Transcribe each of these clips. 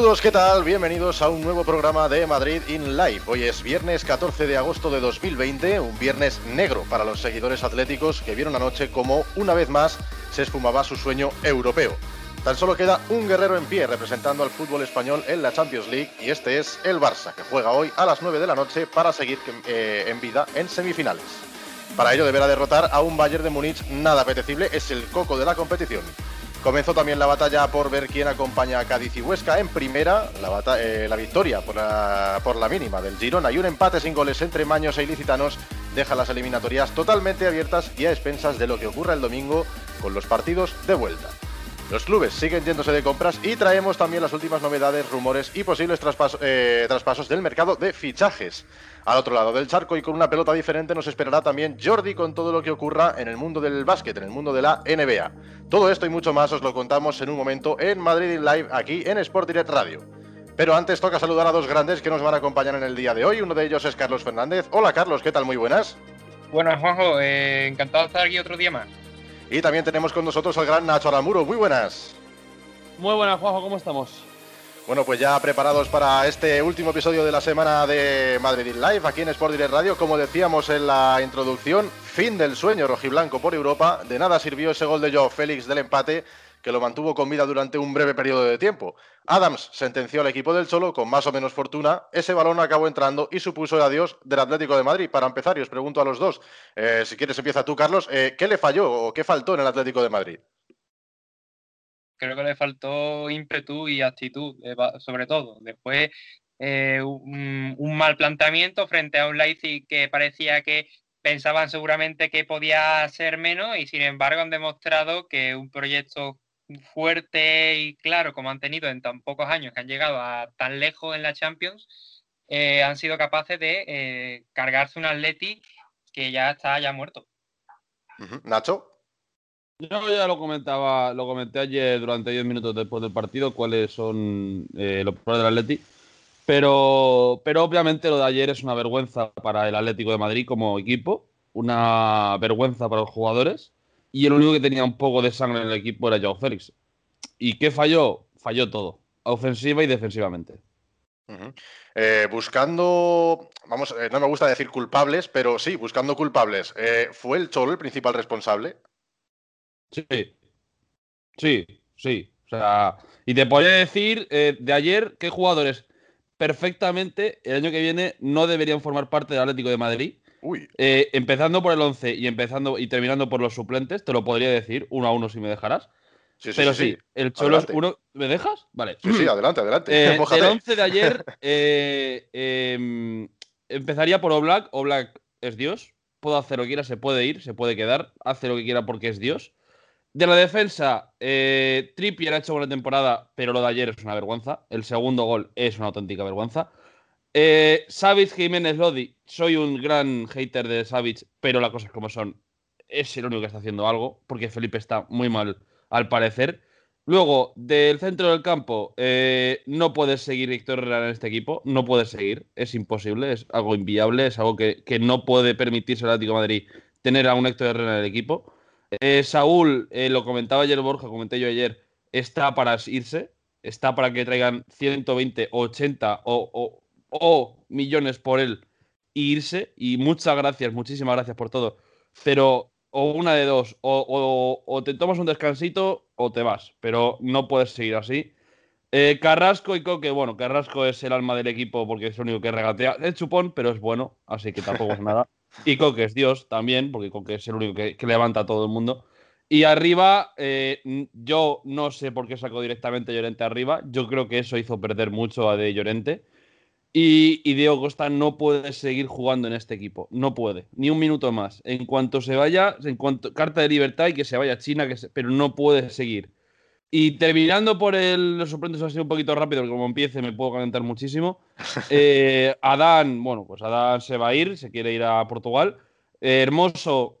Saludos, ¿qué tal? Bienvenidos a un nuevo programa de Madrid in Live. Hoy es viernes 14 de agosto de 2020, un viernes negro para los seguidores atléticos que vieron anoche como una vez más se esfumaba su sueño europeo. Tan solo queda un guerrero en pie representando al fútbol español en la Champions League y este es el Barça, que juega hoy a las 9 de la noche para seguir eh, en vida en semifinales. Para ello deberá derrotar a un Bayern de Múnich nada apetecible, es el coco de la competición. Comenzó también la batalla por ver quién acompaña a Cádiz y Huesca en primera, la, eh, victoria por la, mínima del Girona y un empate sin goles entre Maños e Ilicitanos deja las eliminatorias totalmente abiertas y a expensas de lo que ocurra el domingo con los partidos de vuelta. Los clubes siguen yéndose de compras y traemos también las últimas novedades, rumores y posibles eh, traspasos del mercado de fichajes. Al otro lado del charco y con una pelota diferente nos esperará también Jordi con todo lo que ocurra en el mundo del básquet, en el mundo de la NBA. Todo esto y mucho más os lo contamos en un momento en Madrid in Live aquí en Sport Direct Radio. Pero antes toca saludar a dos grandes que nos van a acompañar en el día de hoy. Uno de ellos es Carlos Fernández. Hola Carlos, ¿qué tal? Muy buenas. Buenas Juanjo, eh, encantado de estar aquí otro día más. Y también tenemos con nosotros al gran Nacho Aramuro. Muy buenas. Muy buenas Juanjo, ¿cómo estamos? Bueno, pues ya preparados para este último episodio de la semana de Madrid Live aquí en Sport Direct Radio. Como decíamos en la introducción, fin del sueño rojiblanco por Europa. De nada sirvió ese gol de Joe Félix del empate que lo mantuvo con vida durante un breve periodo de tiempo. Adams sentenció al equipo del Cholo con más o menos fortuna. Ese balón acabó entrando y supuso el adiós del Atlético de Madrid. Para empezar, y os pregunto a los dos, eh, si quieres empieza tú, Carlos, eh, ¿qué le falló o qué faltó en el Atlético de Madrid? creo que le faltó ímpetu y actitud, eh, sobre todo. Después, eh, un, mal planteamiento frente a un Leipzig que parecía que pensaban seguramente que podía ser menos y sin embargo han demostrado que un proyecto fuerte y claro como han tenido en tan pocos años que han llegado a tan lejos en la Champions, eh, han sido capaces de cargarse un Atleti que ya está ya muerto. Nacho. Yo ya lo comentaba, lo comenté ayer durante 10 minutos después del partido, cuáles son eh, los problemas del Atleti. Pero, pero obviamente lo de ayer es una vergüenza para el Atlético de Madrid como equipo, una vergüenza para los jugadores. Y el único que tenía un poco de sangre en el equipo era Joao Félix. ¿Y qué falló? Falló todo, ofensiva y defensivamente. Eh, buscando, vamos, eh, no me gusta decir culpables, pero sí, buscando culpables. ¿Fue el Cholo el principal responsable? Sí. Sí, sí. O sea, y te podría decir eh, de ayer qué jugadores perfectamente el año que viene no deberían formar parte del Atlético de Madrid. Uy. Eh, empezando por el 11 y empezando y terminando por los suplentes, te lo podría decir uno a uno si me dejarás. Sí, sí, Pero sí, el Cholo es uno. ¿Me dejas? Vale. Sí, sí, adelante, adelante. Eh, el 11 de ayer em, empezaría por Oblak. Oblak es Dios. Puedo hacer lo que quiera, se puede ir, se puede quedar. Hace lo que quiera porque es Dios. De la defensa, eh, Trippier ha hecho buena temporada, pero lo de ayer es una vergüenza. El segundo gol es una auténtica vergüenza. Eh, Jiménez Lodi, soy un gran hater de Savic, pero las cosas como son, es el único que está haciendo algo, porque Felipe está muy mal al parecer. Luego, del centro del campo, eh, no puedes seguir Víctor Herrera en este equipo, no puedes seguir, es imposible, es algo inviable, es algo que, no puede permitirse el Atlético Madrid tener a un Héctor Herrera en el equipo. Eh, Saúl, eh, lo comentaba ayer Borja, comenté yo ayer, está para irse, está para que traigan 120, 80 o, o, millones por él e irse. Y muchas gracias, muchísimas gracias por todo. Pero o una de dos, o, te tomas un descansito o te vas, pero no puedes seguir así. Eh, Carrasco y Coque, bueno, Carrasco es el alma del equipo porque es el único que regatea el chupón, pero es bueno, así que tampoco es nada. Y Coque es Dios también, porque Coque es el único que, levanta a todo el mundo. Y arriba, eh, yo no sé por qué sacó directamente Llorente arriba. Yo creo que eso hizo perder mucho a De Llorente. Y, y, Diego Costa no puede seguir jugando en este equipo. No puede. Ni un minuto más. En cuanto se vaya, en cuanto carta de libertad y que se vaya a China, que pero no puede seguir. Y terminando por el, los suplentes ha sido un poquito rápido, porque como empiece me puedo calentar muchísimo. Eh, Adán, bueno, pues Adán se va a ir, se quiere ir a Portugal. Eh, Hermoso,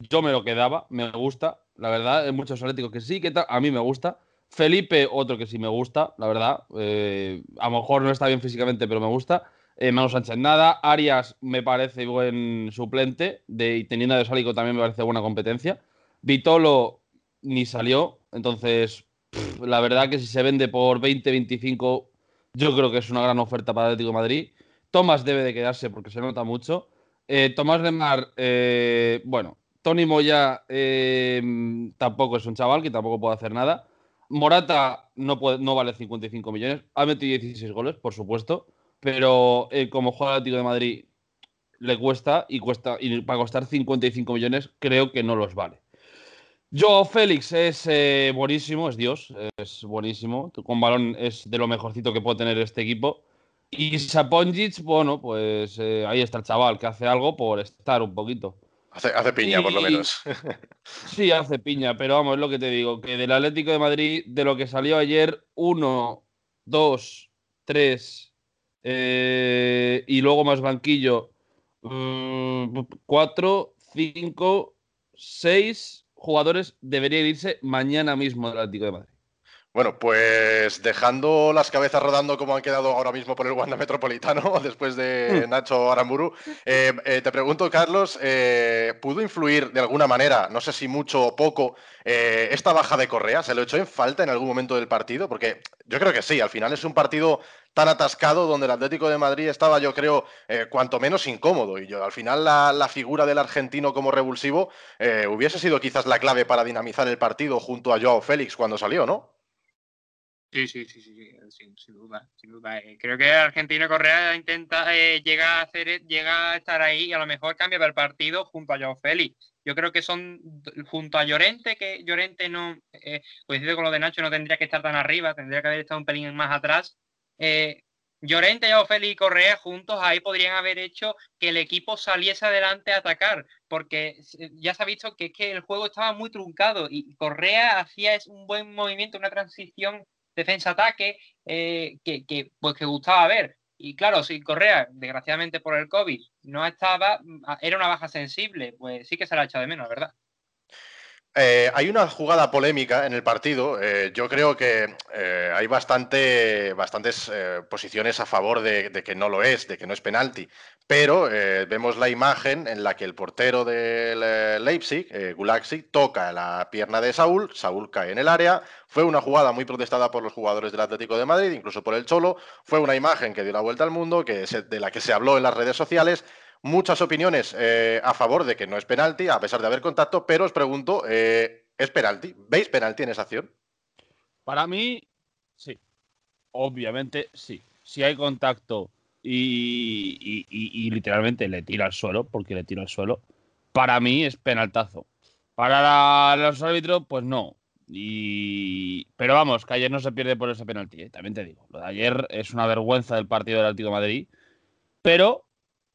yo me lo quedaba, me gusta, la verdad. Hay muchos atléticos que sí, que a mí me gusta. Felipe, otro que sí me gusta, la verdad. Eh, a lo mejor no está bien físicamente, pero me gusta. Manu Sánchez nada. Arias me parece buen suplente. De, y teniendo de Sálico también me parece buena competencia. Vitolo ni salió. Entonces, la verdad que si se vende por 20, 25, yo creo que es una gran oferta para Atlético de Madrid. Tomás debe de quedarse porque se nota mucho. Eh, Tomás Lemar, eh, bueno, Tony Moya eh, tampoco es un chaval que tampoco puede hacer nada. Morata no, vale 55 millones. Ha metido 16 goles, por supuesto. Pero como juega Atlético de Madrid le cuesta y cuesta y para costar 55 millones creo que no los vale. Joe Félix es buenísimo, es Dios, es buenísimo. Con balón es de lo mejorcito que puede tener este equipo. Y Saponjic, bueno, pues eh, ahí está el chaval que hace algo por estar un poquito. Hace, piña, por lo menos. sí, hace piña, pero vamos, es lo que te digo, que del Atlético de Madrid, de lo que salió ayer, uno, dos, tres, eh, y luego más banquillo, mm, cuatro, cinco, seis jugadores deberían irse mañana mismo del Atlético de Madrid. Bueno, pues dejando las cabezas rodando como han quedado ahora mismo por el Wanda Metropolitano, después de hmm. Nacho Aramburu, eh, eh, te pregunto, Carlos, eh, ¿pudo influir de alguna manera, no sé si mucho o poco, esta baja de Correa? ¿Se lo echó en falta en algún momento del partido? Porque yo creo que sí, al final es un partido tan atascado donde el Atlético de Madrid estaba, yo creo, cuanto menos incómodo. Y yo, al final la, la figura del argentino como revulsivo hubiese sido quizás la clave para dinamizar el partido junto a Joao Félix cuando salió, ¿no? Sí, sí, sí, sí, sin, duda, sin duda. Eh, creo que Argentina Correa intenta, eh, llega a hacer, llega a estar ahí y a lo mejor cambia el partido junto a Joao. Yo creo que son junto a Llorente, que Llorente no, eh, coincide con lo de Nacho, no tendría que estar tan arriba, tendría que haber estado un pelín más atrás. Eh, Llorente, Joao Félix y Correa juntos ahí podrían haber hecho que el equipo saliese adelante a atacar, porque ya se ha visto que, que el juego estaba muy truncado y Correa hacía un buen movimiento, una transición defensa-ataque eh, que, pues, que gustaba ver. Y claro, si Correa, desgraciadamente por el COVID, no estaba, era una baja sensible, pues sí que se la ha echado de menos, ¿verdad? Eh, hay una jugada polémica en el partido. Eh, yo creo que eh, hay bastante, bastantes posiciones a favor de, que no lo es, de que no es penalti. Pero vemos la imagen en la que el portero del Leipzig, Gulaxi, toca la pierna de Saúl. Saúl cae en el área. Fue una jugada muy protestada por los jugadores del Atlético de Madrid, incluso por el Cholo. Fue una imagen que dio la vuelta al mundo, que de la que se habló en las redes sociales muchas opiniones eh, a favor de que no es penalti, a pesar de haber contacto, pero os pregunto, eh, ¿es penalti? ¿Veis penalti en esa acción? Para mí, sí. Obviamente, sí. Si hay contacto y, literalmente le tira al suelo, porque le tira al suelo, para mí es penaltazo. Para los árbitros, pues no. Y... Pero vamos, que ayer no se pierde por ese penalti, ¿eh? también te digo. Lo de ayer es una vergüenza del partido del Atlético Madrid, pero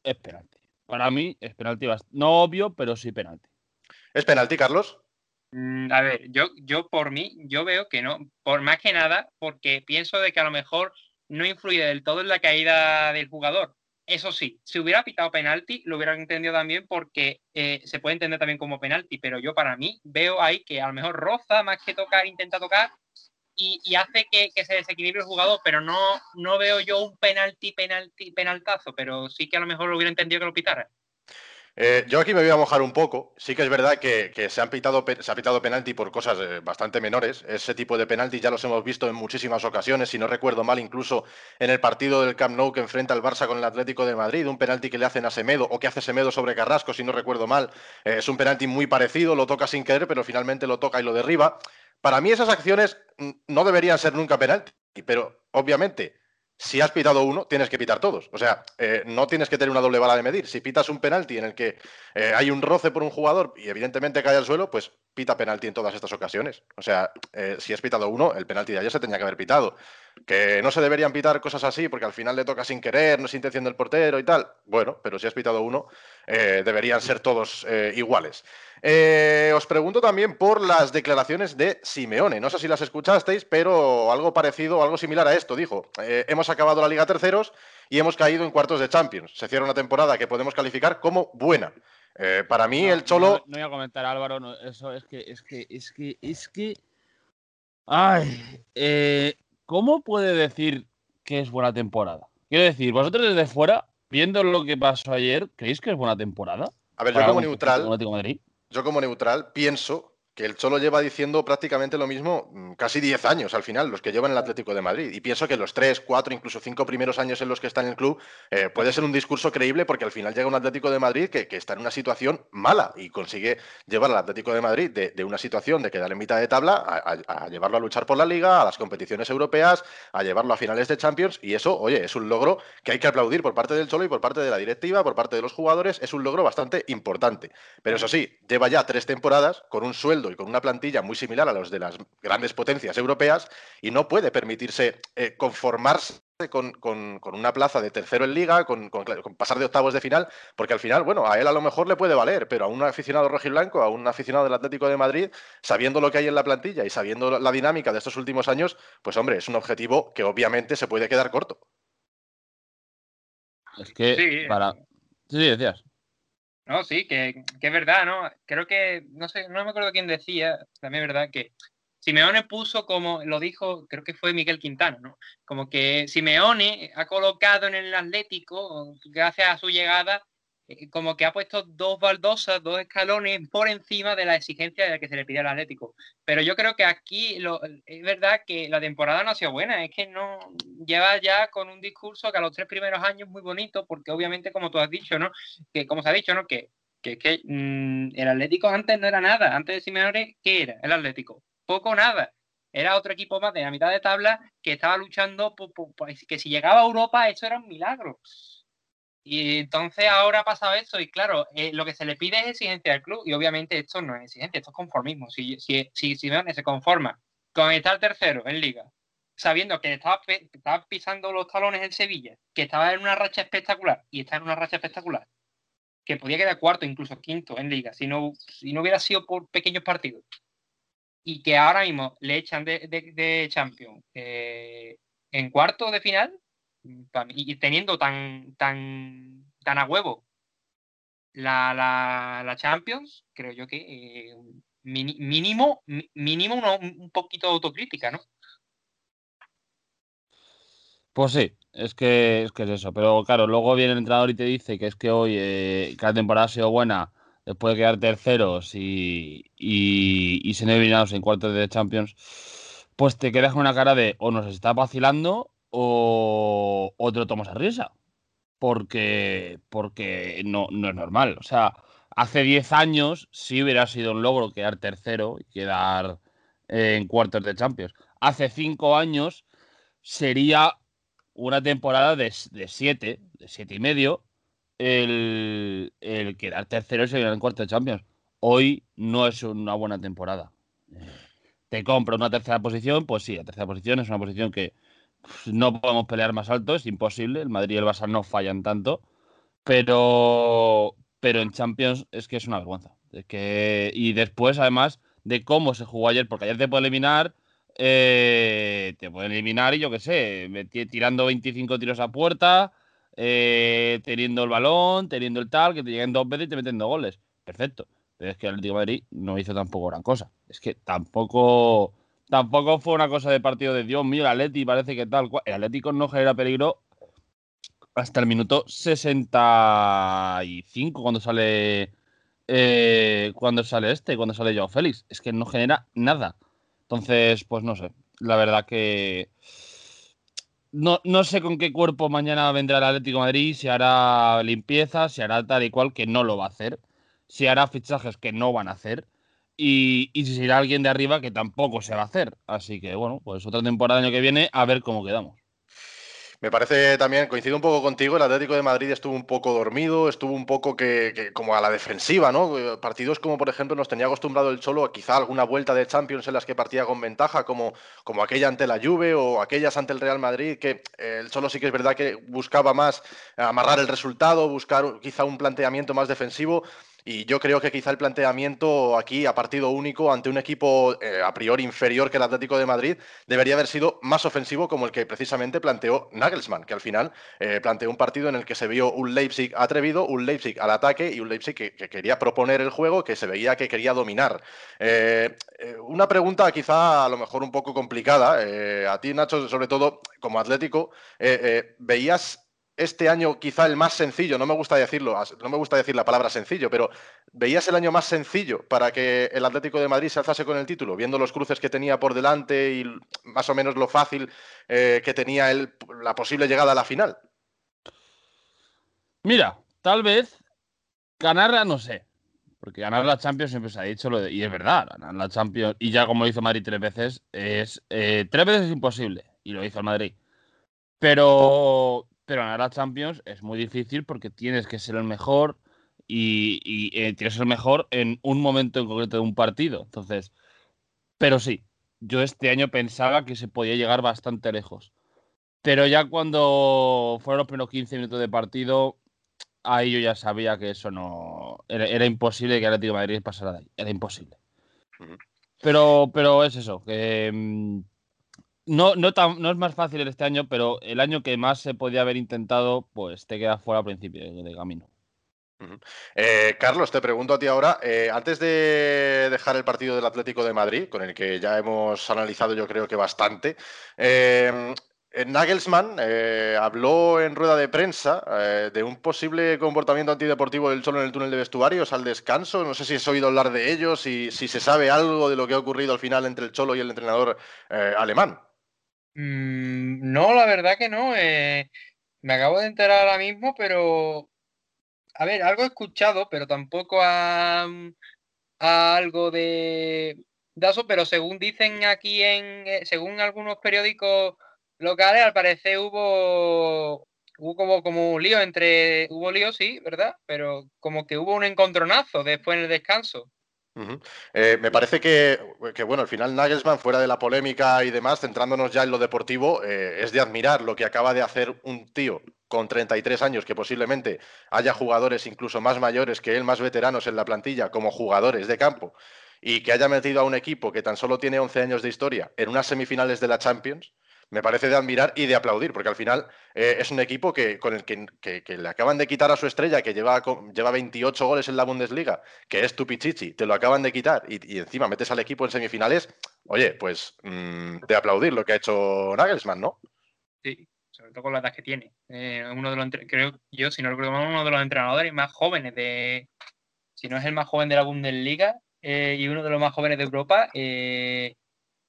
es penalti. Para mí es penalti, no obvio, pero sí penalti. ¿Es penalti, Carlos? Mm, a ver, yo, yo por mí, yo veo que no, por más que nada, porque pienso de que a lo mejor no influye del todo en la caída del jugador. Eso sí, si hubiera pitado penalti, lo hubiera entendido también porque eh, se puede entender también como penalti, pero yo para mí veo ahí que a lo mejor roza más que tocar, intenta tocar y, hace que, se desequilibre el jugador, pero no, no veo yo un penalti, penalti, penaltazo, pero sí que a lo mejor lo hubiera entendido que lo pitara. Eh, yo aquí me voy a mojar un poco. Sí que es verdad que, se, han pitado, se ha pitado penalti por cosas eh, bastante menores. Ese tipo de penalti ya los hemos visto en muchísimas ocasiones. Si no recuerdo mal, incluso en el partido del Camp Nou que enfrenta al Barça con el Atlético de Madrid, un penalti que le hacen a Semedo o que hace Semedo sobre Carrasco, si no recuerdo mal. Eh, es un penalti muy parecido, lo toca sin querer, pero finalmente lo toca y lo derriba. Para mí esas acciones no deberían ser nunca penalti, pero obviamente si has pitado uno, tienes que pitar todos. O sea, eh, no tienes que tener una doble bala de medir. Si pitas un penalti en el que eh, hay un roce por un jugador y evidentemente cae al suelo, pues pita penalti en todas estas ocasiones. O sea, eh, si has pitado uno, el penalti de ayer se tenía que haber pitado. Que no se deberían pitar cosas así porque al final le toca sin querer, no es intención del portero y tal. Bueno, pero si has pitado uno, deberían ser todos iguales. Eh, os pregunto también por las declaraciones de Simeone. No sé si las escuchasteis, pero algo parecido, algo similar a esto dijo. Eh, hemos acabado la Liga Terceros y hemos caído en cuartos de Champions. Se cierra una temporada que podemos calificar como buena. Eh, para mí, el Cholo. No, voy a comentar, Álvaro, eso es que, es que, es que, es que. Ay, ¿cómo puede decir que es buena temporada? Quiero decir, vosotros desde fuera, viendo lo que pasó ayer, ¿creéis que es buena temporada? A ver, yo como neutral. Yo como neutral pienso que el Cholo lleva diciendo prácticamente lo mismo mm, casi 10 años al final, los que llevan el Atlético de Madrid. Y pienso que los 3, 4, incluso 5 primeros años en los que está en el club eh, puede ser un discurso creíble porque al final llega un Atlético de Madrid que, está en una situación mala y consigue llevar al Atlético de Madrid de, una situación de quedar en mitad de tabla a, llevarlo a luchar por la liga, a las competiciones europeas, a llevarlo a finales de Champions. Y eso, oye, es un logro que hay que aplaudir por parte del Cholo y por parte de la directiva, por parte de los jugadores. Es un logro bastante importante. Pero eso sí, lleva ya tres temporadas con un sueldo y con una plantilla muy similar a los de las grandes potencias europeas y no puede permitirse eh, conformarse con, una plaza de tercero en liga, con, pasar de octavos de final, porque al final, bueno, a él a lo mejor le puede valer, pero a un aficionado rojiblanco, a un aficionado del Atlético de Madrid, sabiendo lo que hay en la plantilla y sabiendo la dinámica de estos últimos años, pues hombre, es un objetivo que obviamente se puede quedar corto. Es que para... Sí, decías. No, sí, que, es verdad, ¿no? Creo que, no sé, no me acuerdo quién decía, también es verdad que Simeone puso como, lo dijo, creo que fue Miguel Quintana, ¿no? Como que Simeone ha colocado en el Atlético, gracias a su llegada, como que ha puesto dos baldosas, dos escalones por encima de la exigencia de la que se le pide al Atlético. Pero yo creo que aquí es verdad que la temporada no ha sido buena, es que no lleva ya con un discurso que a los tres primeros años muy bonito, porque obviamente, como tú has dicho, ¿no? Que como se ha dicho, ¿no? Que, que, que mm, el Atlético antes no era nada, antes de Simeone, ¿qué era el Atlético? Poco nada. Era otro equipo más de la mitad de tabla que estaba luchando, por, que si llegaba a Europa, eso era un milagro. Y entonces ahora ha pasado eso y claro, eh, lo que se le pide es exigencia al club y obviamente esto no es exigencia, esto es conformismo. Si, si, si Simeone se conforma con estar tercero en liga, sabiendo que estaba, estaba pisando los talones en Sevilla, que estaba en una racha espectacular y está en una racha espectacular, que podía quedar cuarto, incluso quinto en liga, si no, si no hubiera sido por pequeños partidos. Y que ahora mismo le echan de, de, Champions eh, en cuarto de final, y teniendo tan, tan, tan a huevo la, la, Champions, creo yo que eh, mínimo, mínimo un poquito de autocrítica, ¿no? Pues sí, es que, es que es eso. Pero claro, luego viene el entrenador y te dice que es que hoy eh, cada temporada ha sido buena después de quedar terceros y, y, y ser eliminados en cuartos de Champions, pues te quedas con una cara de o nos está vacilando o, o te tomas a risa. Porque, porque no, no es normal. O sea, hace 10 años sí hubiera sido un logro quedar tercero y quedar eh, en cuartos de Champions. Hace 5 años sería una temporada de 7, de 7 y medio, el, quedar tercero y seguir en cuartos de Champions. Hoy no es una buena temporada. Te compro una tercera posición, pues sí, la tercera posición es una posición que no podemos pelear más alto, es imposible. El Madrid y el Barça no fallan tanto. Pero, pero en Champions es que es una vergüenza. que, y después, además, de cómo se jugó ayer, porque ayer te puede eliminar, eh, te pueden eliminar y yo qué sé, tirando 25 tiros a puerta, eh, teniendo el balón, teniendo el tal, que te lleguen dos veces y te meten dos goles. Perfecto. Pero es que el Atlético Madrid no hizo tampoco gran cosa. Es que tampoco Tampoco fue una cosa de partido de Dios mío, el Atleti parece que tal. El Atlético no genera peligro hasta el minuto 65 cuando sale eh, cuando sale este, cuando sale Joao Félix. Es que no genera nada. Entonces, pues no sé. La verdad que no, no sé con qué cuerpo mañana vendrá el Atlético Madrid, si hará limpieza, si hará tal y cual, que no lo va a hacer, si hará fichajes que no van a hacer y, si será alguien de arriba que tampoco se va a hacer. Así que bueno, pues otra temporada año que viene a ver cómo quedamos. Me parece también, coincido un poco contigo, el Atlético de Madrid estuvo un poco dormido, estuvo un poco que, como a la defensiva, ¿no? Partidos como por ejemplo nos tenía acostumbrado el Cholo a quizá alguna vuelta de Champions en las que partía con ventaja, como, como aquella ante la Juve o aquellas ante el Real Madrid, que el Cholo sí que es verdad que buscaba más amarrar el resultado, buscar quizá un planteamiento más defensivo. Y yo creo que quizá el planteamiento aquí a partido único ante un equipo eh, a priori inferior que el Atlético de Madrid debería haber sido más ofensivo como el que precisamente planteó Nagelsmann, que al final eh, planteó un partido en el que se vio un Leipzig atrevido, un Leipzig al ataque y un Leipzig que, quería proponer el juego, que se veía que quería dominar. Eh, una pregunta quizá a lo mejor un poco complicada. a ti, Nacho, sobre todo como Atlético, ¿veías este año quizá el más sencillo, no me gusta decirlo, no me gusta decir la palabra sencillo, pero ¿veías el año más sencillo para que el Atlético de Madrid se alzase con el título, viendo los cruces que tenía por delante y más o menos lo fácil eh, que tenía el, la posible llegada a la final? Mira, tal vez ganarla no sé, porque ganar la Champions siempre se ha dicho, y es verdad, ganar la Champions, y ya como hizo Madrid tres veces, es eh, tres veces es imposible, y lo hizo el Madrid. Pero, pero ganar la Champions es muy difícil porque tienes que ser el mejor y, eh, tienes que ser el mejor en un momento en concreto de un partido. Entonces, pero sí, yo este año pensaba que se podía llegar bastante lejos. Pero ya cuando fueron los primeros 15 minutos de partido, ahí yo ya sabía que eso no. Era, imposible que Atlético de Madrid pasara de ahí. Era imposible. Pero, pero es eso, que. No, no, es más fácil este año, pero el año que más se podía haber intentado, pues te queda fuera al principio de, camino. Eh, Carlos, te pregunto a ti ahora, eh, antes de dejar el partido del Atlético de Madrid, con el que ya hemos analizado yo creo que bastante, eh, eh, Nagelsmann eh, habló en rueda de prensa de un posible comportamiento antideportivo del Cholo en el túnel de vestuarios al descanso. No sé si has oído hablar de ello, si, si se sabe algo de lo que ha ocurrido al final entre el Cholo y el entrenador alemán. Mm, no, la verdad que no. me acabo de enterar ahora mismo, pero... A ver, algo he escuchado, pero tampoco a, algo de, eso, pero según dicen aquí en... según algunos periódicos locales, al parecer hubo, hubo como, como un lío entre, hubo lío, sí, ¿verdad? Pero como que hubo un encontronazo después en el descanso. Eh, me parece que, bueno, al final Nagelsmann, fuera de la polémica y demás, centrándonos ya en lo deportivo, eh, es de admirar lo que acaba de hacer un tío con 33 años, que posiblemente haya jugadores incluso más mayores que él, más veteranos en la plantilla, como jugadores de campo, y que haya metido a un equipo que tan solo tiene 11 años de historia en unas semifinales de la Champions, me parece de admirar y de aplaudir, porque al final eh, es un equipo que, con el que, le acaban de quitar a su estrella, que lleva, lleva 28 goles en la Bundesliga, que es Tupichichi, te lo acaban de quitar y, encima metes al equipo en semifinales, oye, pues mm, de aplaudir lo que ha hecho Nagelsmann, ¿no? Sí, sobre todo con la edad que tiene. Eh, uno de los, creo yo, si no recuerdo mal, uno de los entrenadores más jóvenes de, si no es el más joven de la Bundesliga eh, y uno de los más jóvenes de Europa,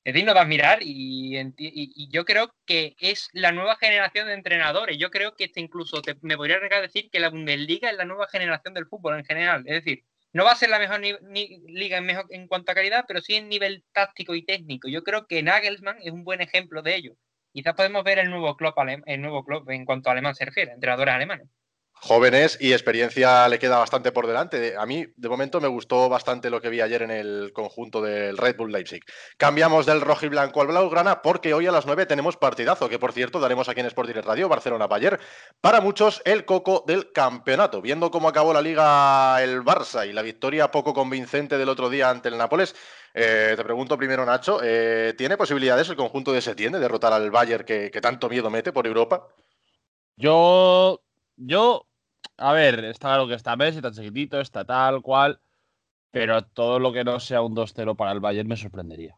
es digno de admirar y, yo creo que es la nueva generación de entrenadores. Yo creo que este incluso me podría a decir que la Bundesliga es la nueva generación del fútbol en general. Es decir, no va a ser la mejor liga en, mejor, en cuanto a calidad, pero sí en nivel táctico y técnico. Yo creo que Nagelsmann es un buen ejemplo de ello. Quizás podemos ver el nuevo club, el nuevo club en cuanto a alemán se entrenadores alemanes jóvenes y experiencia le queda bastante por delante. A mí, de momento, me gustó bastante lo que vi ayer en el conjunto del Red Bull Leipzig. Cambiamos del rojo y blanco al blaugrana porque hoy a las 9 tenemos partidazo, que por cierto daremos aquí en Sport Direct Radio, Barcelona-Bayer. Para muchos, el coco del campeonato. Viendo cómo acabó la liga el Barça y la victoria poco convincente del otro día ante el Nápoles, eh, te pregunto primero, Nacho, eh, ¿tiene posibilidades el conjunto de Setién de derrotar al Bayern que, que tanto miedo mete por Europa? Yo, yo a ver, está claro que está Messi, está chiquitito, está tal cual, pero todo lo que no sea un 2-0 para el Bayern me sorprendería.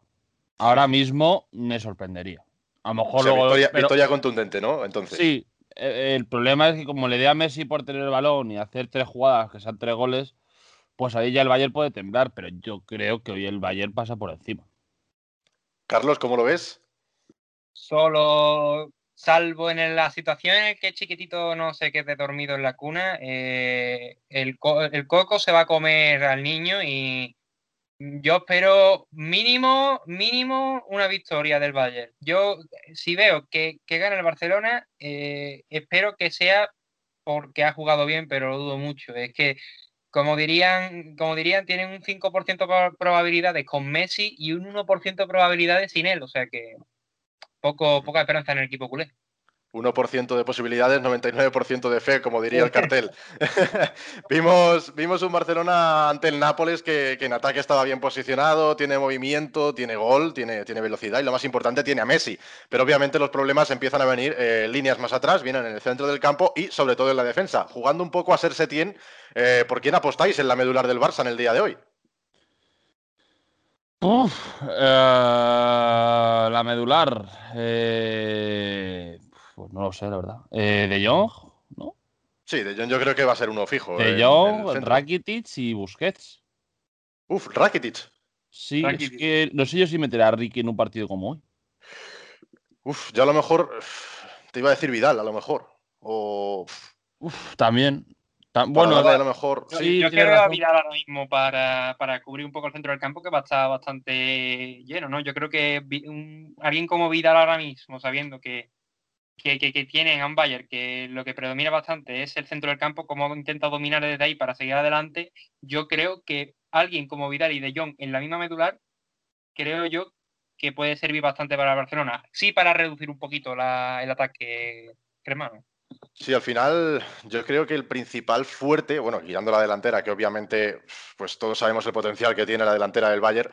Ahora mismo me sorprendería. A lo mejor luego. Victoria, contundente, ¿no? Entonces. Sí, e, el problema es que como le dé a Messi por tener el balón y hacer tres jugadas que sean tres goles, pues ahí ya el Bayern puede temblar, pero yo creo que hoy el Bayern pasa por encima. Carlos, ¿cómo lo ves? Solo salvo en la situación en que chiquitito no se quede dormido en la cuna, eh, el, coco se va a comer al niño y yo espero mínimo, mínimo una victoria del Bayern. Yo, si veo que, gana el Barcelona, eh, espero que sea porque ha jugado bien, pero lo dudo mucho. Es que, como dirían, como dirían tienen un 5% de probabilidades con Messi y un 1% de probabilidades sin él. O sea que poco, poca esperanza en el equipo culé. 1% de posibilidades, 99% de fe, como diría el cartel. vimos, vimos un Barcelona ante el Nápoles que, en ataque estaba bien posicionado, tiene movimiento, tiene gol, tiene, tiene velocidad y lo más importante, tiene a Messi. Pero obviamente los problemas empiezan a venir eh, líneas más atrás, vienen en el centro del campo y sobre todo en la defensa. Jugando un poco a ser Setien, eh, ¿por quién apostáis en la medular del Barça en el día de hoy? Eh, la medular. Eh, pues no lo sé, la verdad. Eh, ¿De Jong? Sí, De Jong yo creo que va a ser uno fijo. De en Jong. Rakitic y Busquets. Uf, Rakitic. Sí, Rakitic. es que no sé yo si meterá a Ricky en un partido como hoy. Uf, yo a lo mejor uf, te iba a decir Vidal, a lo mejor. O uf, Uf, también. Bueno, a lo mejor. Yo, Sí, yo creo a razón. Vidal ahora mismo para, para cubrir un poco el centro del campo que va a estar bastante lleno, ¿no? Yo creo que un- alguien como Vidal ahora mismo, sabiendo que, que, que, que tienen a un Bayern que lo que predomina bastante es el centro del campo, como intenta dominar desde ahí para seguir adelante, yo creo que alguien como Vidal y De Jong en la misma medular, creo yo que puede servir bastante para Barcelona. Sí, para reducir un poquito la- el ataque cremano. Sí, al final yo creo que el principal fuerte, bueno, guiando la delantera, que obviamente pues todos sabemos el potencial que tiene la delantera del Bayern,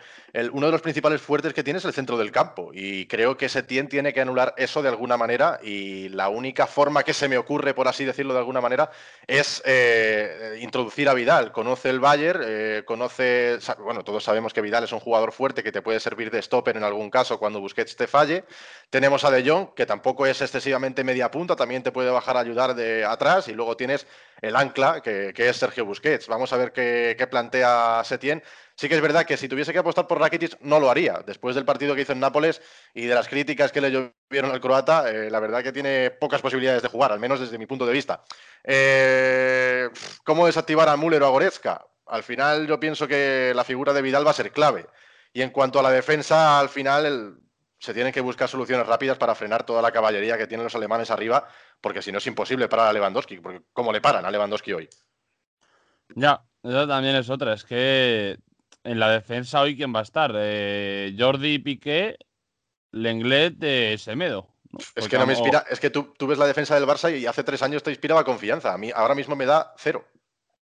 uno de los principales fuertes que tiene es el centro del campo y creo que Setién tiene que anular eso de alguna manera y la única forma que se me ocurre, por así decirlo de alguna manera, es eh, introducir a Vidal. Conoce el Bayern, eh, conoce, bueno, todos sabemos que Vidal es un jugador fuerte que te puede servir de stopper en algún caso cuando Busquets te falle. Tenemos a De Jong, que tampoco es excesivamente media punta, también te puede bajar a ayudar de atrás. Y luego tienes el ancla, que, es Sergio Busquets. Vamos a ver qué, plantea Setién. Sí que es verdad que si tuviese que apostar por Rakitic, no lo haría. Después del partido que hizo en Nápoles y de las críticas que le llovieron al croata, eh, la verdad que tiene pocas posibilidades de jugar, al menos desde mi punto de vista. Eh, ¿Cómo desactivar a Müller o a Goretzka? Al final yo pienso que la figura de Vidal va a ser clave. Y en cuanto a la defensa, al final el- se tienen que buscar soluciones rápidas para frenar toda la caballería que tienen los alemanes arriba, porque si no es imposible parar a Lewandowski, porque ¿cómo le paran a Lewandowski hoy? Ya, eso también es otra. Es que en la defensa hoy, ¿quién va a estar? Eh, Jordi Piqué, Lenglet, eh, Semedo. ¿no? Es Porque que no me inspira, es que tú, tú ves la defensa del Barça y hace tres años te inspiraba confianza. A mí ahora mismo me da cero.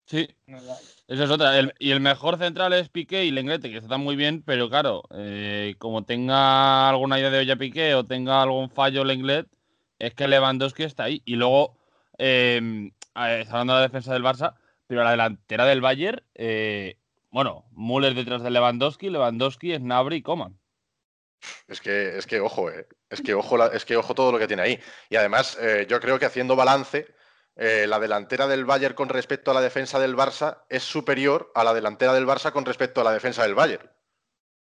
Sí, Esa es otra. Y el mejor central es Piqué y Lenglete, que están muy bien, pero claro, eh, como tenga alguna idea de olla Piqué o tenga algún fallo Lenglet, es que Lewandowski está ahí. Y luego, eh, a hablando de la defensa del Barça, pero la delantera del Bayern, eh, bueno, Müller detrás de Lewandowski, Lewandowski, Snabry y Coman. Es que, es que ojo, eh. es que ojo, es que ojo todo lo que tiene ahí. Y además, yo creo que haciendo balance, eh, la delantera del Bayern con respecto a la defensa del Barça es superior a la delantera del Barça con respecto a la defensa del Bayern.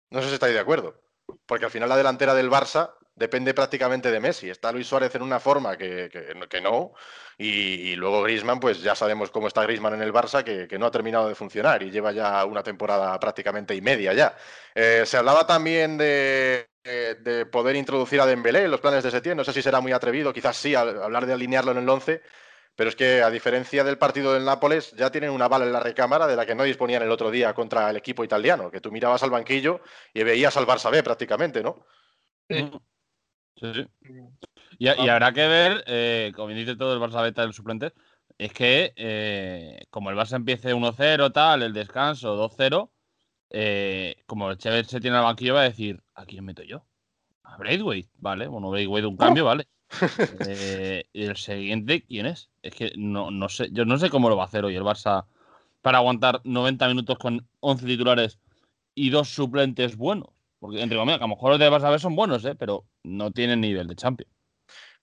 No sé si estáis de acuerdo. Porque al final la delantera del Barça depende prácticamente de Messi. Está Luis Suárez en una forma que, que- no. Y, luego Griezmann, pues ya sabemos cómo está Griezmann en el Barça, que, que no ha terminado de funcionar y lleva ya una temporada prácticamente y media ya. Eh, se hablaba también de, eh, de poder introducir a Dembélé en los planes de Setién. No sé si será muy atrevido, quizás sí, hablar de alinearlo en el 11. Pero es que, a diferencia del partido del Nápoles, ya tienen una bala en la recámara de la que no disponían el otro día contra el equipo italiano, que tú mirabas al banquillo y veías al Barça B prácticamente, ¿no? Sí. Sí, sí. Y, y habrá que ver, eh, como dice todo el Barça beta del suplente, es que eh, como el Barça empiece 1-0, tal, el descanso 2-0, eh, como el Chevez se tiene al banquillo, va a decir: ¿a quién meto yo? A Braithwaite, vale. Bueno, Braithwaite un cambio, vale. Eh, el siguiente, ¿quién es? Es que no, no sé, yo no sé cómo lo va a hacer hoy el Barça para aguantar 90 minutos con 11 titulares y dos suplentes buenos. Porque, entre comillas, a lo mejor los de Barça B son buenos, ¿eh? pero no tienen nivel de Champions.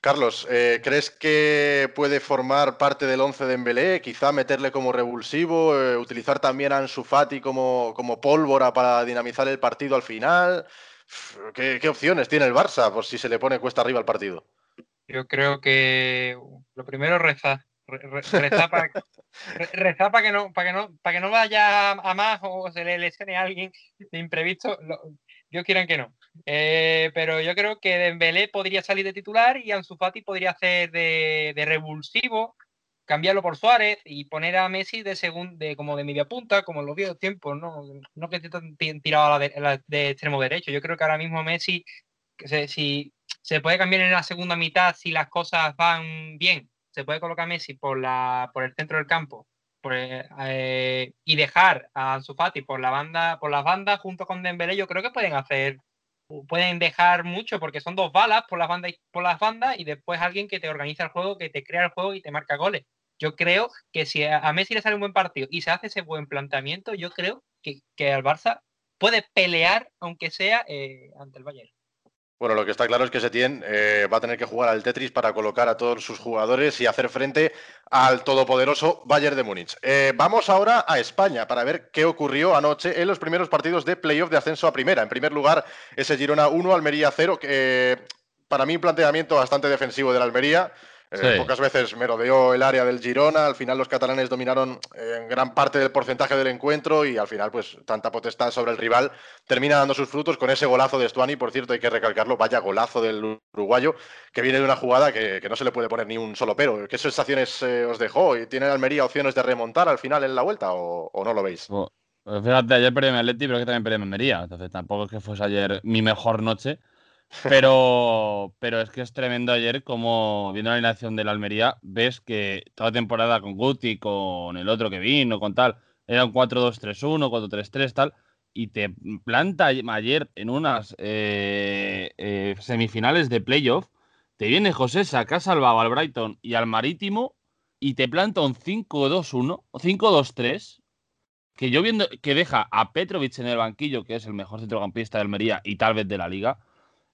Carlos, eh, ¿crees que puede formar parte del 11 de Dembélé? Quizá meterle como revulsivo, eh, utilizar también a Ansu Fati como, como pólvora para dinamizar el partido al final. ¿Qué, qué opciones tiene el Barça por si se le pone cuesta arriba al partido? Yo creo que lo primero rezar. Re- re- Rezar para, re- rezar para que no, para que no, para que no vaya a más o se le lesione a alguien de imprevisto. Lo- Dios quieran que no. Eh, pero yo creo que Dembélé podría salir de titular y Ansu Fati podría hacer de, de revulsivo, cambiarlo por Suárez y poner a Messi de segun, de como de media punta, como en los viejos tiempos, no, no que esté tirado a la de, la de extremo derecho. Yo creo que ahora mismo Messi, que se- si se puede cambiar en la segunda mitad si las cosas van bien. Se puede colocar Messi por, la, por el centro del campo eh, eh, y dejar a Ansu por la banda, por las bandas junto con Dembélé. Yo creo que pueden hacer, pueden dejar mucho porque son dos balas por las bandas, y- por las bandas y después alguien que te organiza el juego, que te crea el juego y te marca goles. Yo creo que si a a Messi le sale un buen partido y se hace ese buen planteamiento, yo creo que, que al Barça puede pelear, aunque sea eh, ante el Bayern. Bueno, lo que está claro es que Setién eh, va a tener que jugar al Tetris para colocar a todos sus jugadores y hacer frente al todopoderoso Bayern de Múnich. Eh, vamos ahora a España para ver qué ocurrió anoche en los primeros partidos de playoff de ascenso a primera. En primer lugar, ese Girona 1, Almería 0, que para mí un planteamiento bastante defensivo de la Almería. Eh, pocas veces merodeó el área del Girona, al final los catalanes dominaron eh, en gran parte del porcentaje del encuentro y al final pues tanta potestad sobre el rival termina dando sus frutos con ese golazo de Stuani, por cierto hay que recalcarlo, vaya golazo del uruguayo que viene de una jugada que, no se le puede poner ni un solo pero. ¿Qué sensaciones eh, os dejó? ¿Y ¿Tiene Almería opciones de remontar al final en la vuelta o, no lo veis? Pues fíjate, ayer perdí en Atleti, pero que también perdí en Almería, entonces tampoco es que fuese ayer mi mejor noche. Pero, pero es que es tremendo ayer como viendo la alineación de la Almería, ves que toda temporada con Guti, con el otro que vino, con tal, era un 4-2-3-1, 4-3-3, tal, y te planta ayer en unas eh, eh, semifinales de playoff, te viene José, saca salvado al Brighton y al Marítimo y te planta un 5-2-1, 5-2-3, que yo viendo que deja a Petrovic en el banquillo, que es el mejor centrocampista de Almería y tal vez de la liga,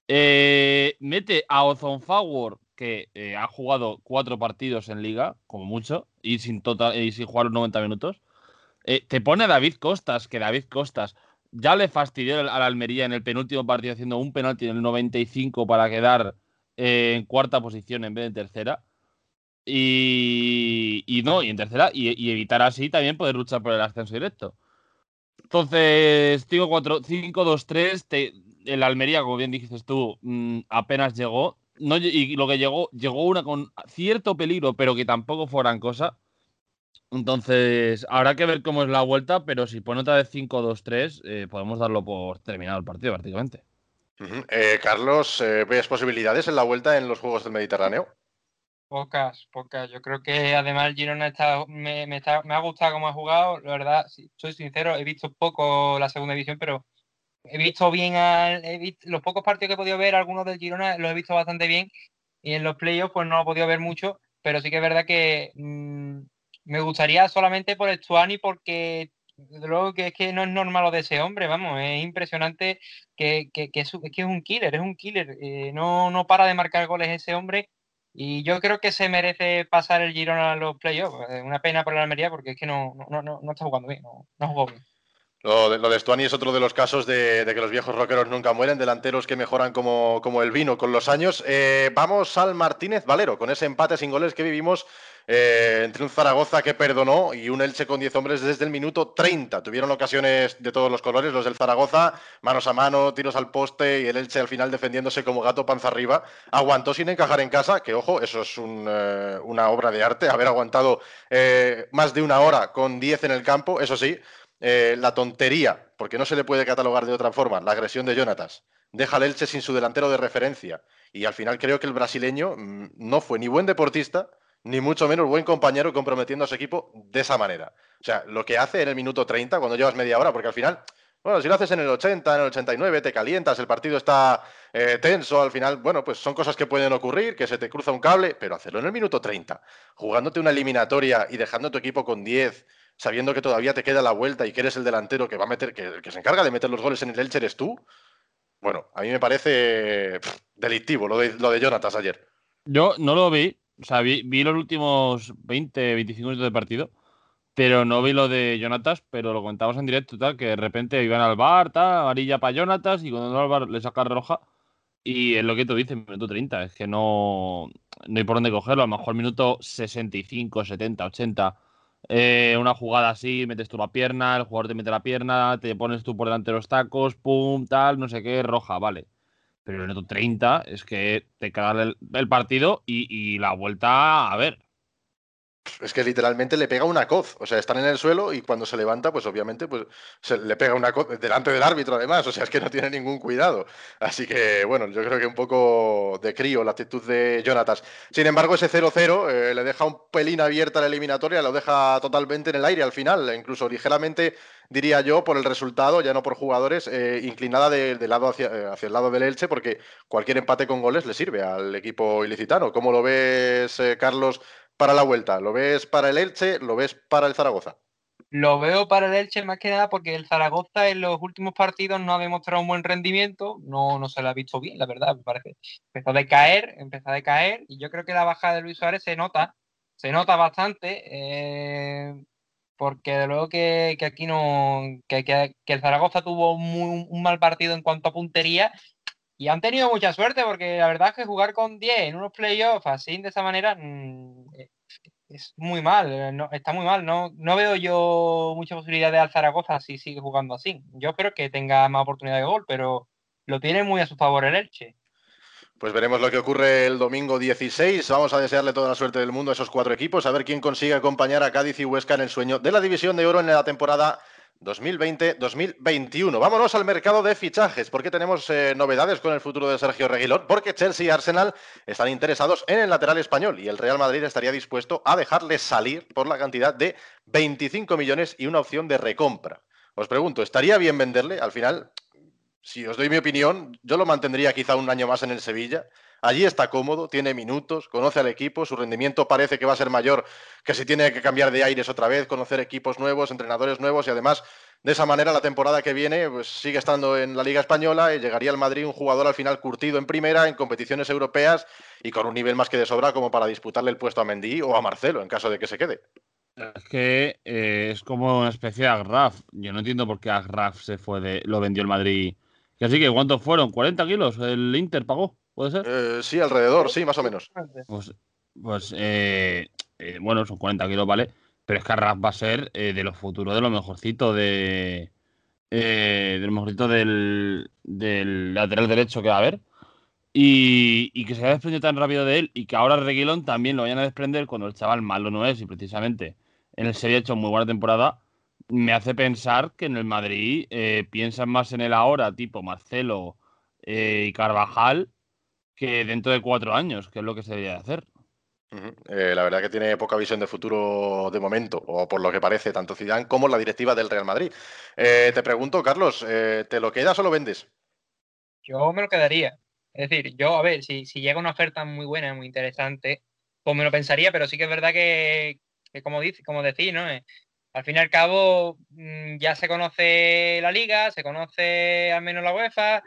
eh, mete a Ozon Forward, que eh, ha jugado cuatro partidos en liga, como mucho, y sin, total, y sin jugar los 90 minutos. Eh, te pone a David Costas, que David Costas ya le fastidió a la Almería en el penúltimo partido haciendo un penalti en el 95 para quedar en cuarta posición en vez de tercera. Y, no, y en tercera, y, evitar así también poder luchar por el ascenso directo. Entonces, 5-2-3, el Almería, como bien dijiste tú, mm, apenas llegó. No, y lo que llegó, llegó una con cierto peligro, pero que tampoco fue gran cosa. Entonces, habrá que ver cómo es la vuelta, pero si pone otra vez 5-2-3, eh, podemos darlo por terminado el partido prácticamente. Eh, Carlos, eh, ¿ves posibilidades en la vuelta en los Juegos del Mediterráneo? Pocas, pocas. Yo creo que además Girona está, me, me, ha gustado cómo ha jugado. La verdad, si soy sincero, he visto poco la segunda edición, pero he visto bien los pocos partidos que he podido ver, algunos del Girona los he visto bastante bien y en los playoffs pues no lo he podido ver mucho, pero sí que es verdad que mm, me gustaría solamente por Stuani porque luego que es que no es normal lo de ese hombre, vamos, es impresionante que, que, es, un killer, es un killer, eh, no, no para de marcar goles ese hombre y yo creo que se merece pasar el Girona a los playoffs, una pena por la Almería porque es que no, no, no, no está jugando bien, no, no jugado bien. Lo de, lo Stuani es otro de los casos de, que los viejos rockeros nunca mueren, delanteros que mejoran como, como el vino con los años. Eh, vamos al Martínez Valero, con ese empate sin goles que vivimos eh, entre un Zaragoza que perdonó y un Elche con 10 hombres desde el minuto 30. Tuvieron ocasiones de todos los colores, los del Zaragoza, manos a mano, tiros al poste y el Elche al final defendiéndose como gato panza arriba. Aguantó sin encajar en casa, que ojo, eso es eh, una obra de arte, haber aguantado más de una hora con 10 en el campo, eso sí. Eh, la tontería, porque no se le puede catalogar de otra forma, la agresión de Jonatas. Deja al Elche sin su delantero de referencia. Y al final creo que el brasileño mm, no fue ni buen deportista, ni mucho menos buen compañero comprometiendo a su equipo de esa manera. O sea, lo que hace en el minuto 30, cuando llevas media hora, porque al final, bueno, si lo haces en el 80, en el 89, te calientas, el partido está eh, tenso, al final, bueno, pues son cosas que pueden ocurrir, que se te cruza un cable, pero hacerlo en el minuto 30, jugándote una eliminatoria y dejando a tu equipo con 10, sabiendo que todavía te queda la vuelta y que eres el delantero que va a meter, que, que se encarga de meter los goles en el Elche eres tú, bueno, a mí me parece delictivo lo de, lo de Jonatas ayer. Yo no lo vi, o sea, vi, los últimos 20, 25 minutos de partido, pero no vi lo de Jonatas, pero lo comentamos en directo, tal, que de repente iban al bar, tal, amarilla para Jonatas, y cuando no al bar le saca roja. Y es lo que tú dices, minuto 30, es que no, no hay por dónde cogerlo. A lo mejor minuto 65, 70, 80 eh, una jugada así, metes tú la pierna, el jugador te mete la pierna, te pones tú por delante de los tacos, pum, tal, no sé qué, roja, vale. Pero el minuto 30 es que te queda el, partido y, y, la vuelta, a ver, es que literalmente le pega una coz. O sea, están en el suelo y cuando se levanta, pues obviamente pues, se le pega una coz delante del árbitro, además. O sea, es que no tiene ningún cuidado. Así que, bueno, yo creo que un poco de crío la actitud de Jonatas. Sin embargo, ese 0-0 eh, le deja un pelín abierta la eliminatoria, lo deja totalmente en el aire al final, incluso ligeramente diría yo, por el resultado, ya no por jugadores, eh, inclinada lado hacia, eh, hacia, el lado del Elche, porque cualquier empate con goles le sirve al equipo ilicitano. ¿Cómo lo ves, Carlos, para la vuelta? ¿Lo ves para el Elche? ¿Lo ves para el Zaragoza? Lo veo para el Elche más que nada porque el Zaragoza en los últimos partidos no ha demostrado un buen rendimiento, no, no se lo ha visto bien, la verdad, me parece. Empezó a decaer, empezó a decaer, y yo creo que la bajada de Luis Suárez se nota, se nota bastante, eh, porque de luego que, aquí no, que, que, el Zaragoza tuvo un mal partido en cuanto a puntería y han tenido mucha suerte porque la verdad es que jugar con 10 en unos playoffs así de esa manera mm, es muy mal, eh, está muy mal. No, no veo yo mucha posibilidad de alzar Zaragoza si sigue jugando así. Yo espero que tenga más oportunidad de gol, pero lo tiene muy a su favor el Elche. Pues veremos lo que ocurre el domingo 16. Vamos a desearle toda la suerte del mundo a esos cuatro equipos, a ver quién consigue acompañar a Cádiz y Huesca en el sueño de la División de Oro en la temporada 2020-2021. Vámonos al mercado de fichajes, porque tenemos eh, novedades con el futuro de Sergio Reguilón, porque Chelsea y Arsenal están interesados en el lateral español y el Real Madrid estaría dispuesto a dejarle salir por la cantidad de 25 millones y una opción de recompra. Os pregunto, ¿estaría bien venderle? Al final, si os doy mi opinión, yo lo mantendría quizá un año más en el Sevilla. Allí está cómodo, tiene minutos, conoce al equipo, su rendimiento parece que va a ser mayor que si tiene que cambiar de aires otra vez, conocer equipos nuevos, entrenadores nuevos y además de esa manera la temporada que viene pues, sigue estando en la Liga Española y llegaría al Madrid un jugador al final curtido en primera, en competiciones europeas y con un nivel más que de sobra como para disputarle el puesto a Mendy o a Marcelo en caso de que se quede. Es que eh, es como una especie de Agraf. Yo no entiendo por qué Agraf se fue de, lo vendió el Madrid. Así que ¿cuántos fueron? ¿40 kilos? ¿El Inter pagó? ¿Puede ser? Eh, sí, alrededor, sí, más o menos. Pues, pues eh, eh, bueno, son 40 kilos, ¿vale? Pero es que Arras va a ser de lo futuros, de lo mejorcito de. de lo mejorcito del, del lateral derecho que va a haber. Y, y, que se haya desprendido tan rápido de él y que ahora Reguilón también lo vayan a desprender cuando el chaval malo no es y precisamente en el Sevilla ha hecho muy buena temporada, me hace pensar que en el Madrid piensan más en él ahora, tipo Marcelo y Carvajal, que dentro de cuatro años, que es lo que se debería hacer. Eh, la verdad que tiene poca visión de futuro de momento, o por lo que parece, tanto Zidane como la directiva del Real Madrid. Eh, te pregunto, Carlos, eh, ¿te lo quedas o lo vendes? Yo me lo quedaría. Es decir, yo, a ver, si, llega una oferta muy buena, muy interesante, pues me lo pensaría, pero sí que es verdad que, como, dice, como decís, ¿no? al fin y al cabo, mm, ya se conoce la liga, se conoce al menos la UEFA,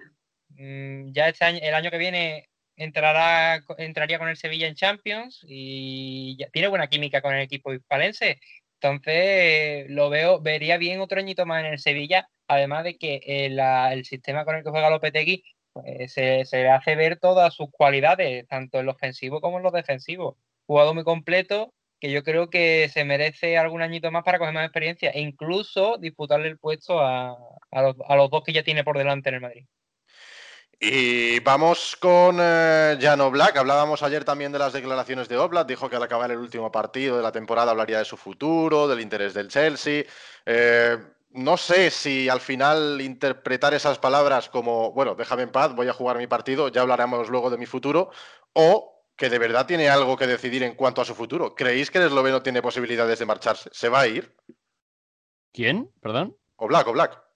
mm, ya este año, el año que viene entrará, entraría con el Sevilla en Champions y tiene buena química con el equipo hispalense. Entonces, lo veo, vería bien otro añito más en el Sevilla, además de que el, sistema con el que juega Lopetegui pues, se, se, hace ver todas sus cualidades, tanto en lo ofensivo como en lo defensivo. Jugador muy completo, que yo creo que se merece algún añito más para coger más experiencia e incluso disputarle el puesto a, a, los, a los dos que ya tiene por delante en el Madrid. Y vamos con eh, Jano Black. Hablábamos ayer también de las declaraciones de Oblak. Dijo que al acabar el último partido de la temporada hablaría de su futuro, del interés del Chelsea. Eh, no sé si al final interpretar esas palabras como, bueno, déjame en paz, voy a jugar mi partido, ya hablaremos luego de mi futuro, o que de verdad tiene algo que decidir en cuanto a su futuro. ¿Creéis que el esloveno tiene posibilidades de marcharse? ¿Se va a ir? ¿Quién? ¿Perdón? Oblak, Oblak.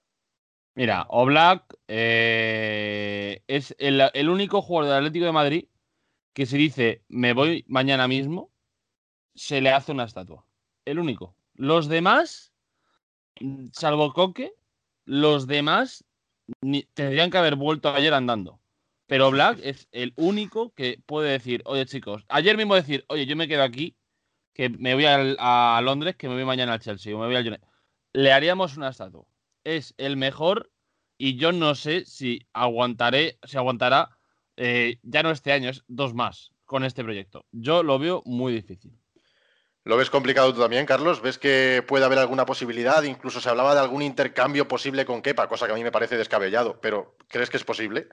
Mira, Oblak eh, es el, único jugador del Atlético de Madrid que se dice me voy mañana mismo, se le hace una estatua. El único. Los demás, salvo Coque, los demás tendrían que haber vuelto ayer andando. Pero Black es el único que puede decir, oye chicos, ayer mismo decir, oye, yo me quedo aquí, que me voy a, Londres, que me voy mañana al Chelsea, o me voy al Le haríamos una estatua es el mejor y yo no sé si aguantaré, si aguantará eh, ya no este año, es dos más con este proyecto. Yo lo veo muy difícil. ¿Lo ves complicado tú también, Carlos? ¿Ves que puede haber alguna posibilidad? Incluso se hablaba de algún intercambio posible con Kepa, cosa que a mí me parece descabellado, pero ¿crees que es posible?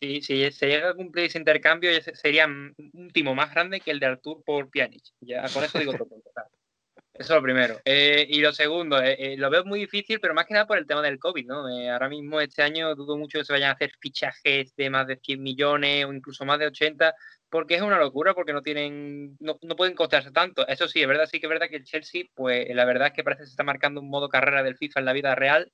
Sí, si se llega a cumplir ese intercambio, sería un timo más grande que el de Artur por Pjanic. Ya con eso digo todo. Eso es lo primero. Eh, y lo segundo, eh, eh, lo veo muy difícil, pero más que nada por el tema del COVID, ¿no? ahora mismo este año dudo mucho que se vayan a hacer fichajes de más de 100 millones o incluso más de 80, porque es una locura, porque no tienen, no, no pueden costarse tanto. Eso sí, es verdad, sí que es verdad que el Chelsea, pues la verdad es que parece que se está marcando un modo carrera del FIFA en la vida real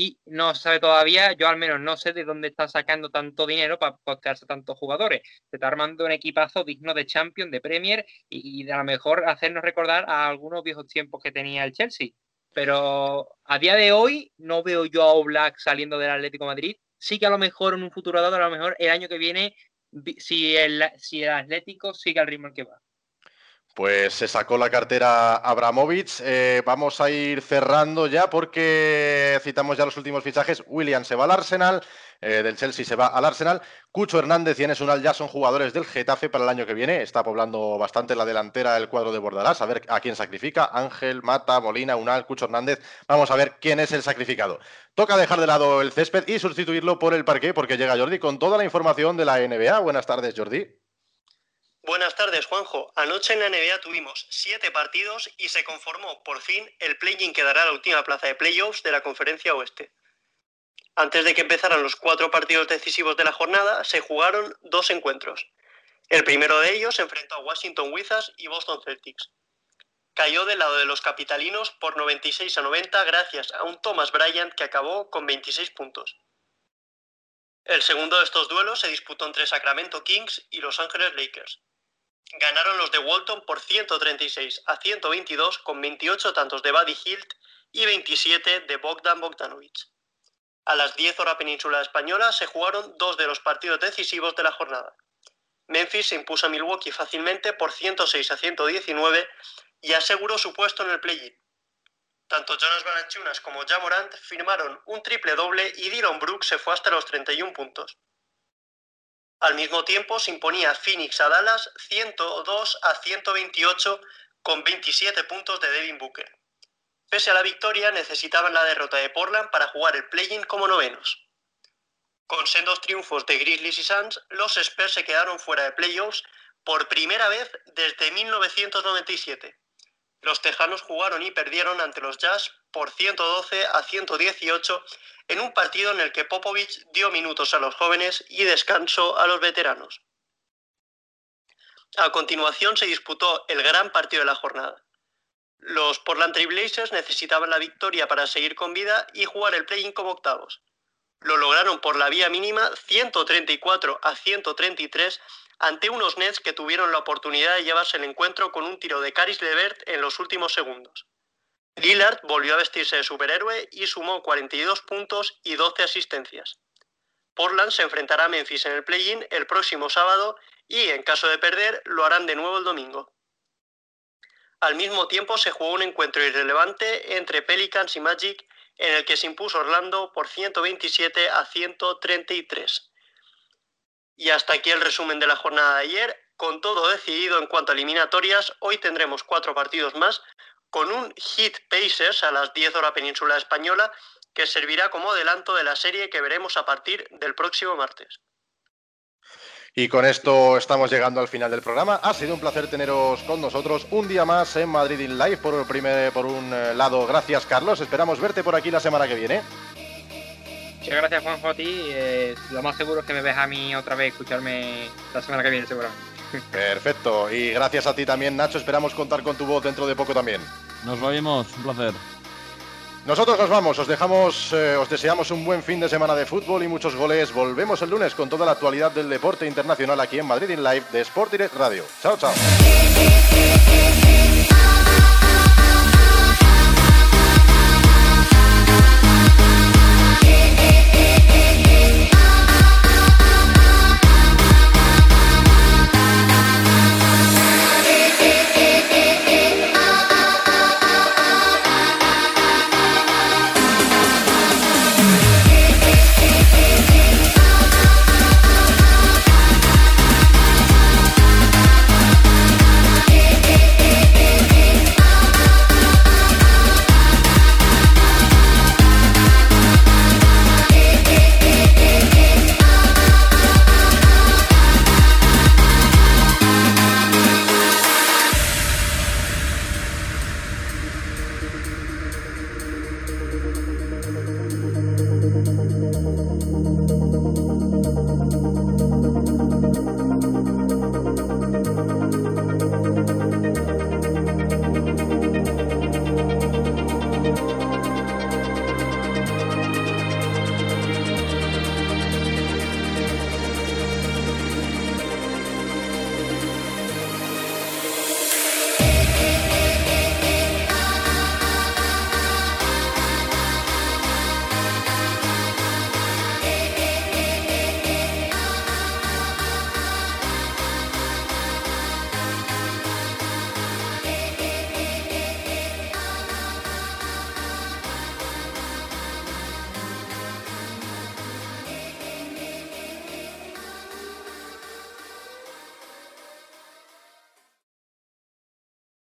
y no sabe todavía, yo al menos no sé de dónde está sacando tanto dinero para costearse tantos jugadores. Se está armando un equipazo digno de Champions, de Premier y, a lo mejor hacernos recordar a algunos viejos tiempos que tenía el Chelsea. pero a día de hoy no veo yo a Oblak saliendo del Atlético Madrid. Sí que a lo mejor en un futuro dado, a lo mejor el año que viene, si el, si el Atlético sigue al ritmo que va. Pues se sacó la cartera Abramovich. Eh, vamos a ir cerrando ya porque citamos ya los últimos fichajes. William se va al Arsenal, eh, del Chelsea se va al Arsenal. Cucho Hernández y Enes Unal ya son jugadores del Getafe para el año que viene. Está poblando bastante la delantera el cuadro de Bordalás. A ver a quién sacrifica. Ángel, Mata, Molina, Unal, Cucho Hernández. Vamos a ver quién es el sacrificado. Toca dejar de lado el césped y sustituirlo por el parque porque llega Jordi con toda la información de la NBA. Buenas tardes, Jordi. Buenas tardes, Juanjo. Anoche en la NBA tuvimos siete partidos y se conformó por fin el play-in que dará la última plaza de playoffs de la Conferencia Oeste. Antes de que empezaran los cuatro partidos decisivos de la jornada, se jugaron dos encuentros. El primero de ellos enfrentó a Washington Wizards y Boston Celtics. Cayó del lado de los capitalinos por 96 a 90 gracias a un Thomas Bryant que acabó con 26 puntos. El segundo de estos duelos se disputó entre Sacramento Kings y Los Ángeles Lakers. Ganaron los de Walton por 136 a 122 con 28 tantos de Buddy Hilt y 27 de Bogdan Bogdanovic. A las 10 horas península española se jugaron dos de los partidos decisivos de la jornada. Memphis se impuso a Milwaukee fácilmente por 106 a 119 y aseguró su puesto en el play-in. Tanto Jonas Valanciunas como Jamorant firmaron un triple doble y Dylan Brooks se fue hasta los 31 puntos. Al mismo tiempo se imponía Phoenix a Dallas 102 a 128 con 27 puntos de Devin Booker. Pese a la victoria, necesitaban la derrota de Portland para jugar el play-in como novenos. Con sendos triunfos de Grizzlies y Suns, los Spurs se quedaron fuera de playoffs por primera vez desde 1997. Los Tejanos jugaron y perdieron ante los Jazz por 112 a 118 en un partido en el que Popovich dio minutos a los jóvenes y descanso a los veteranos. A continuación se disputó el gran partido de la jornada. Los Portland Trail Blazers necesitaban la victoria para seguir con vida y jugar el play-in como octavos. Lo lograron por la vía mínima 134 a 133 ante unos Nets que tuvieron la oportunidad de llevarse el encuentro con un tiro de Caris Levert en los últimos segundos. Lillard volvió a vestirse de superhéroe y sumó 42 puntos y 12 asistencias. Portland se enfrentará a Memphis en el play-in el próximo sábado y, en caso de perder, lo harán de nuevo el domingo. Al mismo tiempo se jugó un encuentro irrelevante entre Pelicans y Magic en el que se impuso Orlando por 127 a 133. Y hasta aquí el resumen de la jornada de ayer. Con todo decidido en cuanto a eliminatorias, hoy tendremos cuatro partidos más con un Hit Pacers a las 10 horas península española que servirá como adelanto de la serie que veremos a partir del próximo martes. Y con esto estamos llegando al final del programa. Ha sido un placer teneros con nosotros un día más en Madrid in Live. Por, primer, por un eh, lado, gracias Carlos. Esperamos verte por aquí la semana que viene. Muchas gracias Juanjo a ti. Eh, lo más seguro es que me ves a mí otra vez escucharme la semana que viene seguramente. Perfecto. Y gracias a ti también, Nacho. Esperamos contar con tu voz dentro de poco también. Nos vemos. Un placer. Nosotros nos vamos, os dejamos, eh, os deseamos un buen fin de semana de fútbol y muchos goles. Volvemos el lunes con toda la actualidad del deporte internacional aquí en Madrid in Live de Sport Direct Radio. Chao, chao.